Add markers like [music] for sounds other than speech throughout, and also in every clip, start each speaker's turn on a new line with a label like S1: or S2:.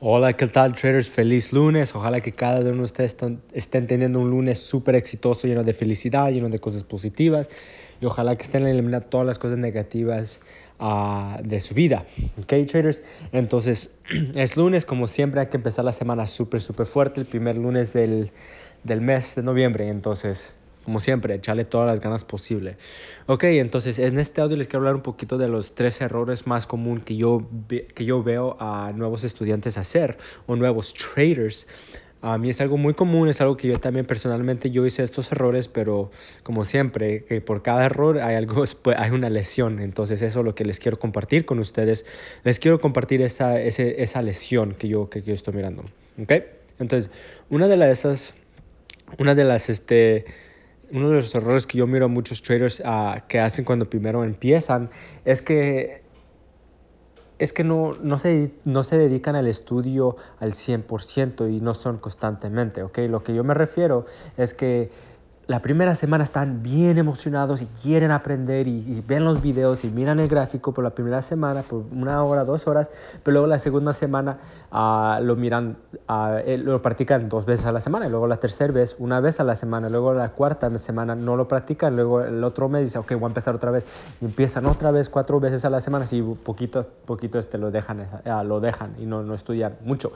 S1: Hola, ¿qué tal traders? Feliz lunes. Ojalá que cada uno de ustedes estén teniendo un lunes súper exitoso, lleno de felicidad, lleno de cosas positivas. Y ojalá que estén eliminando todas las cosas negativas uh, de su vida. ¿Ok, traders? Entonces, [clears throat] es lunes, como siempre, hay que empezar la semana súper, súper fuerte. El primer lunes del, del mes de noviembre. Entonces, como siempre, echarle todas las ganas posible. Ok, entonces en este audio les quiero hablar un poquito de los tres errores más comunes que yo, que yo veo a nuevos estudiantes hacer o nuevos traders. A mí es algo muy común, es algo que yo también personalmente yo hice estos errores, pero como siempre, que por cada error hay algo, [laughs] hay una lesión. Entonces eso es lo que les quiero compartir con ustedes. Les quiero compartir esa, esa lesión que yo, que yo estoy mirando. ¿Ok? Entonces, una de las, esas, una de las, este, uno de los errores que yo miro a muchos traders uh, que hacen cuando primero empiezan es que es que no, no, se, no se dedican al estudio al 100% y no son constantemente, ¿ok? Lo que yo me refiero es que la primera semana están bien emocionados y quieren aprender y, ven los videos y miran el gráfico por la primera semana, por una hora, dos horas, pero luego la segunda semana uh, lo miran, uh, lo practican dos veces a la semana, y luego la tercera vez una vez a la semana, luego la cuarta semana no lo practican, luego el otro mes dice, ok, voy a empezar otra vez, y empiezan otra vez cuatro veces a la semana, y poquito, poquito este, lo, dejan, uh, lo dejan y no, no estudian mucho.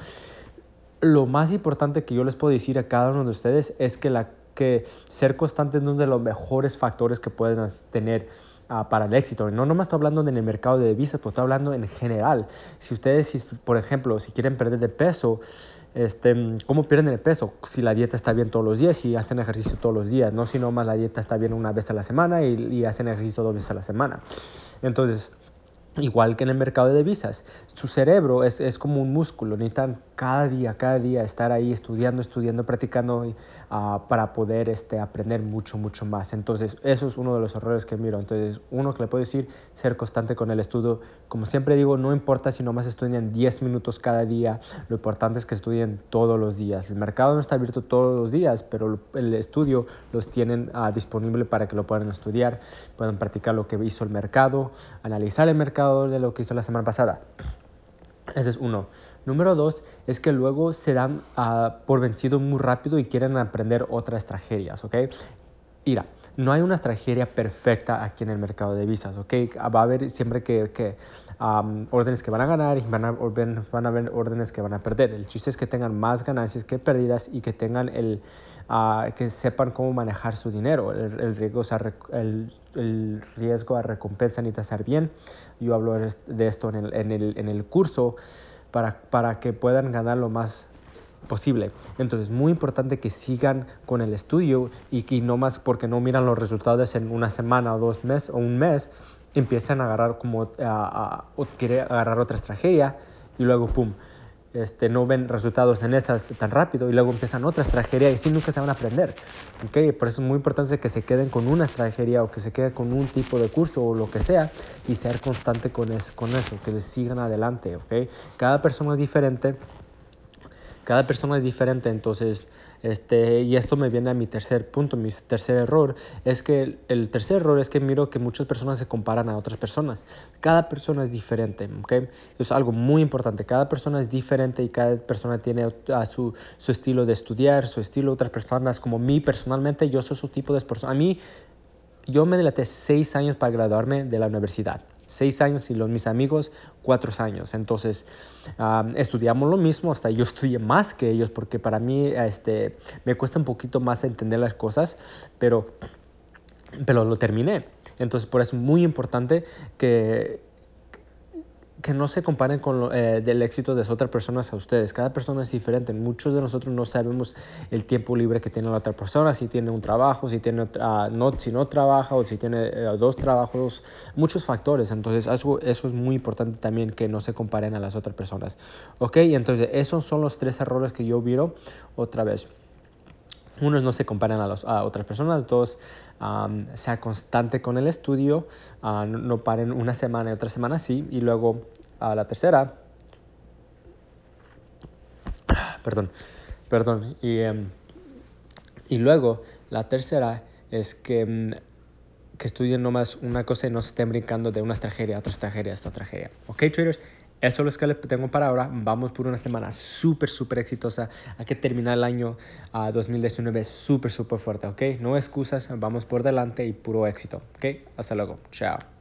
S1: Lo más importante que yo les puedo decir a cada uno de ustedes es que la que ser constante es uno de los mejores factores que pueden tener uh, para el éxito. No nomás estoy hablando en el mercado de divisas, pero estoy hablando en general. Si ustedes, si, por ejemplo, si quieren perder de peso, este, ¿cómo pierden el peso? Si la dieta está bien todos los días y hacen ejercicio todos los días, no si nomás la dieta está bien una vez a la semana y, y hacen ejercicio dos veces a la semana. Entonces, Igual que en el mercado de divisas, su cerebro es, es, como un músculo, necesitan cada día, cada día estar ahí estudiando, estudiando, practicando uh, para poder este, aprender mucho, mucho más. Entonces, eso es uno de los errores que miro. Entonces, uno que le puedo decir, ser constante con el estudio. Como siempre digo, no importa si nomás estudian 10 minutos cada día, lo importante es que estudien todos los días. El mercado no está abierto todos los días, pero el estudio los tienen uh, disponible para que lo puedan estudiar, puedan practicar lo que hizo el mercado, analizar el mercado de lo que hizo la semana pasada. Ese es uno. Número dos es que luego se dan uh, por vencido muy rápido y quieren aprender otras tragedias, ¿ok? Mira, no hay una estrategia perfecta aquí en el mercado de visas, ¿ok? Va a haber siempre que, órdenes que van a ganar y van a, van a haber órdenes que van a perder. El chiste es que tengan más ganancias que pérdidas y que tengan el, uh, que sepan cómo manejar su dinero. El, riesgo, o sea, a recompensa necesita ser bien. Yo hablo de esto en el, en el, en el curso para, para que puedan ganar lo más posible. Entonces, muy importante que sigan con el estudio y que no más porque no miran los resultados en una semana dos meses o un mes, empiezan a agarrar como a, a, quiere agarrar otra estrategia y luego pum, este, no ven resultados en esas tan rápido y luego empiezan otra estrategia y así nunca se van a aprender. ¿okay? Por eso es muy importante que se queden con una estrategia o que se queden con un tipo de curso o lo que sea y ser constante con, es, con eso, que les sigan adelante. ¿okay? Cada persona es diferente cada persona es diferente, entonces, este, y esto me viene a mi tercer punto, mi tercer error, es que el, tercer error es que miro que muchas personas se comparan a otras personas. Cada persona es diferente, ¿ok? Es algo muy importante, cada persona es diferente y cada persona tiene a su, su estilo de estudiar, su estilo, otras personas, como mí personalmente, yo soy su tipo de persona. A mí, yo me dilaté seis años para graduarme de la universidad seis años y los, mis amigos cuatro años. Entonces, um, estudiamos lo mismo, hasta yo [laughs] estudié más que ellos porque para mí este, me cuesta un poquito más entender las cosas, pero, pero lo terminé. Entonces, por eso es muy importante que, que no se comparen con lo, eh, del éxito de otras personas a ustedes. Cada persona es diferente. Muchos de nosotros no sabemos el tiempo libre que tiene la otra persona, si tiene un trabajo, si, tiene, uh, no, si no trabaja o si tiene uh, dos trabajos, muchos factores. Entonces eso, eso es muy importante también que no se comparen a las otras personas. Ok, entonces esos son los tres errores que yo viro otra vez. Uno es no se comparan a, los, a otras personas. Dos, um, sea constante con el estudio. Uh, no, paren una semana y otra semana sí. Y luego la tercera. Perdón, perdón. Y, um, y luego la tercera es que, um, que estudien nomás una cosa y no se estén brincando de una tragedia a otra tragedia a otra tragedia. ¿Ok, traders? Eso es lo que le tengo para ahora. Vamos por una semana súper, súper exitosa. Hay que terminar el año 2019 súper, súper fuerte, ¿ok? No excusas, vamos por delante y puro éxito, ¿ok? Hasta luego. Chao.